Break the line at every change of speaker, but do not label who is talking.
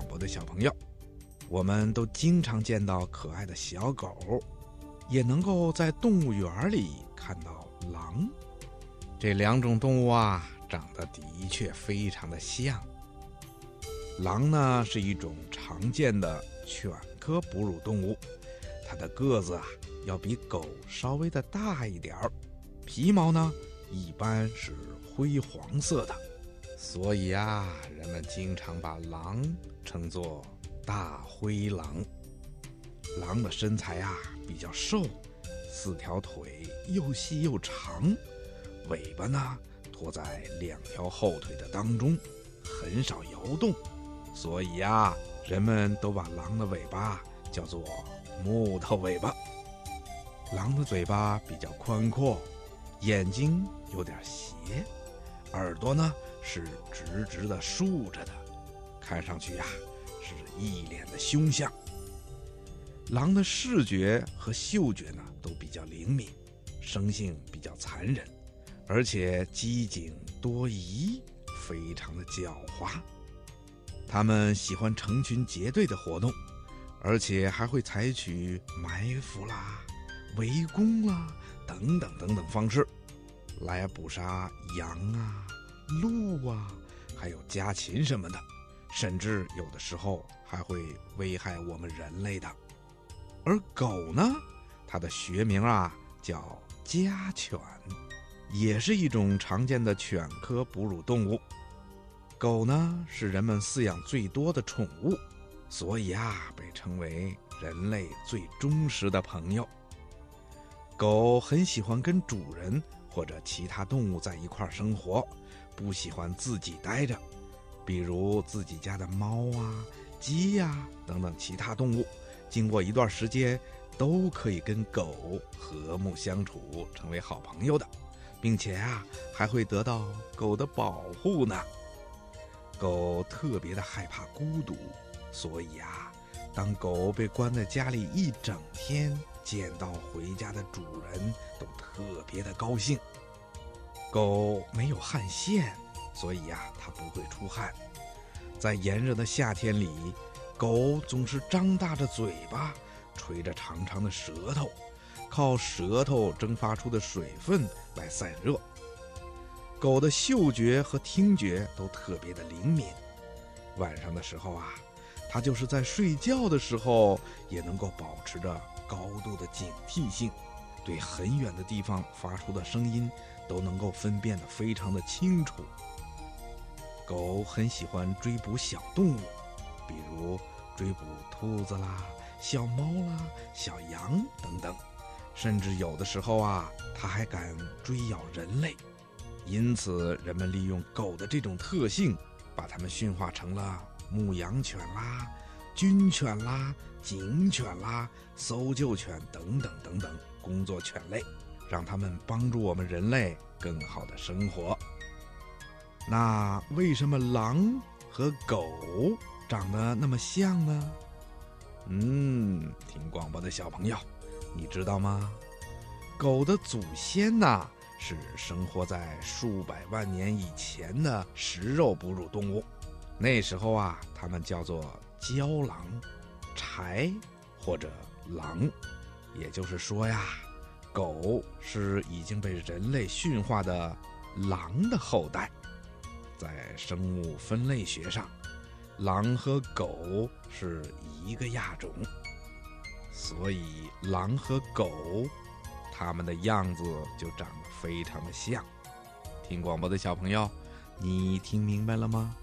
广播的小朋友，我们都经常见到可爱的小狗，也能够在动物园里看到狼。这两种动物啊，长得的确非常的像。狼呢是一种常见的犬科哺乳动物，它的个子啊要比狗稍微的大一点儿，皮毛呢一般是灰黄色的。所以啊，人们经常把狼称作大灰狼。狼的身材啊比较瘦，四条腿又细又长，尾巴呢拖在两条后腿的当中，很少摇动。所以呀，人们都把狼的尾巴叫做木头尾巴。狼的嘴巴比较宽阔，眼睛有点斜，耳朵呢？是直直的竖着的，看上去呀是一脸的凶相。狼的视觉和嗅觉呢都比较灵敏，生性比较残忍，而且机警多疑，非常的狡猾。它们喜欢成群结队的活动，而且还会采取埋伏啦、围攻啦等等等等方式来捕杀羊啊。鹿啊，还有家禽什么的，甚至有的时候还会危害我们人类的。而狗呢，它的学名啊叫家犬，也是一种常见的犬科哺乳动物。狗呢是人们饲养最多的宠物，所以啊被称为人类最忠实的朋友。狗很喜欢跟主人或者其他动物在一块儿生活。不喜欢自己待着，比如自己家的猫啊、鸡呀等等其他动物，经过一段时间，都可以跟狗和睦相处，成为好朋友的，并且啊还会得到狗的保护呢。狗特别的害怕孤独，所以啊，当狗被关在家里一整天，见到回家的主人都特别的高兴。狗没有汗腺，所以呀，它不会出汗。在炎热的夏天里，狗总是张大着嘴巴，垂着长长的舌头，靠舌头蒸发出的水分来散热。狗的嗅觉和听觉都特别的灵敏，晚上的时候啊，它就是在睡觉的时候也能够保持着高度的警惕性。对很远的地方发出的声音都能够分辨得非常的清楚。狗很喜欢追捕小动物，比如追捕兔子啦、小猫啦、小羊等等，甚至有的时候啊，它还敢追咬人类。因此，人们利用狗的这种特性，把它们驯化成了牧羊犬啦、军犬啦、警犬啦、搜救犬等等等等。工作犬类，让它们帮助我们人类更好的生活。那为什么狼和狗长得那么像呢？嗯，听广播的小朋友，你知道吗？狗的祖先呐是生活在数百万年以前的食肉哺乳动物，那时候啊，它们叫做郊狼、豺或者狼。也就是说呀，狗是已经被人类驯化的狼的后代。在生物分类学上，狼和狗是一个亚种，所以狼和狗，它们的样子就长得非常的像。听广播的小朋友，你听明白了吗？